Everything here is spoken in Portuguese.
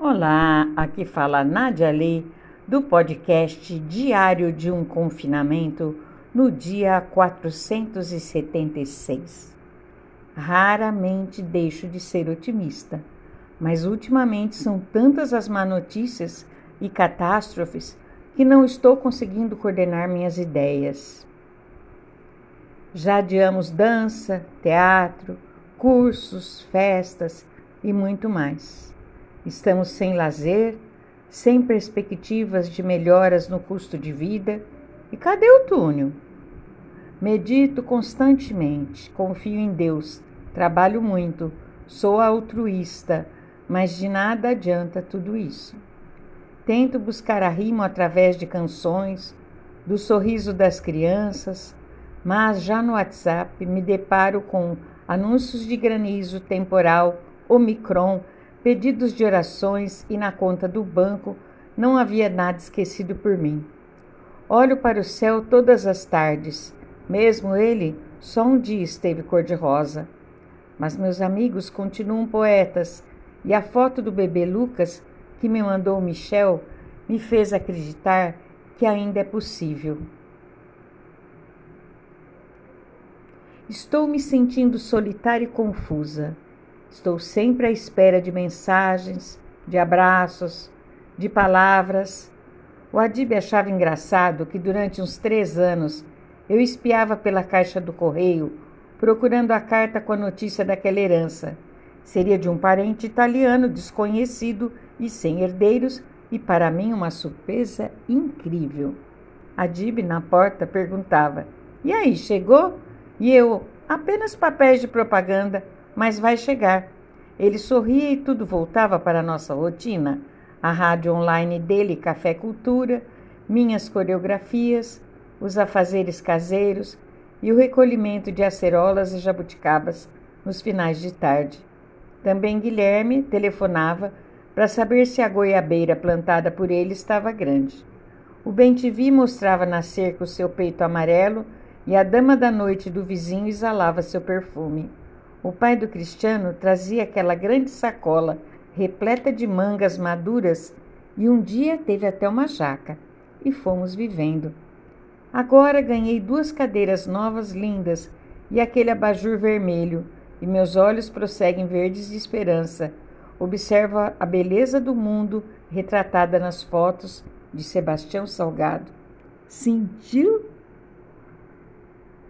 Olá, aqui fala Nadia Lee do podcast Diário de um Confinamento no dia 476. Raramente deixo de ser otimista, mas ultimamente são tantas as má notícias e catástrofes que não estou conseguindo coordenar minhas ideias. Já adiamos dança, teatro, cursos, festas e muito mais. Estamos sem lazer, sem perspectivas de melhoras no custo de vida. E cadê o túnel? Medito constantemente, confio em Deus, trabalho muito, sou altruísta, mas de nada adianta tudo isso. Tento buscar arrimo através de canções, do sorriso das crianças, mas já no WhatsApp me deparo com anúncios de granizo temporal, Omicron pedidos de orações e na conta do banco não havia nada esquecido por mim. Olho para o céu todas as tardes, mesmo ele só um dia esteve cor-de-rosa. Mas meus amigos continuam poetas e a foto do bebê Lucas que me mandou Michel me fez acreditar que ainda é possível. Estou me sentindo solitária e confusa. Estou sempre à espera de mensagens, de abraços, de palavras. O Adib achava engraçado que durante uns três anos eu espiava pela caixa do correio, procurando a carta com a notícia daquela herança. Seria de um parente italiano desconhecido e sem herdeiros, e para mim uma surpresa incrível. Adib, na porta, perguntava: E aí, chegou? E eu: Apenas papéis de propaganda mas vai chegar. Ele sorria e tudo voltava para a nossa rotina. A rádio online dele, Café Cultura, minhas coreografias, os afazeres caseiros e o recolhimento de acerolas e jabuticabas nos finais de tarde. Também Guilherme telefonava para saber se a goiabeira plantada por ele estava grande. O Bentivi mostrava na cerca o seu peito amarelo e a dama da noite do vizinho exalava seu perfume. O pai do Cristiano trazia aquela grande sacola repleta de mangas maduras e um dia teve até uma jaca. E fomos vivendo. Agora ganhei duas cadeiras novas lindas e aquele abajur vermelho, e meus olhos prosseguem verdes de esperança. Observo a beleza do mundo retratada nas fotos de Sebastião Salgado. Sentiu?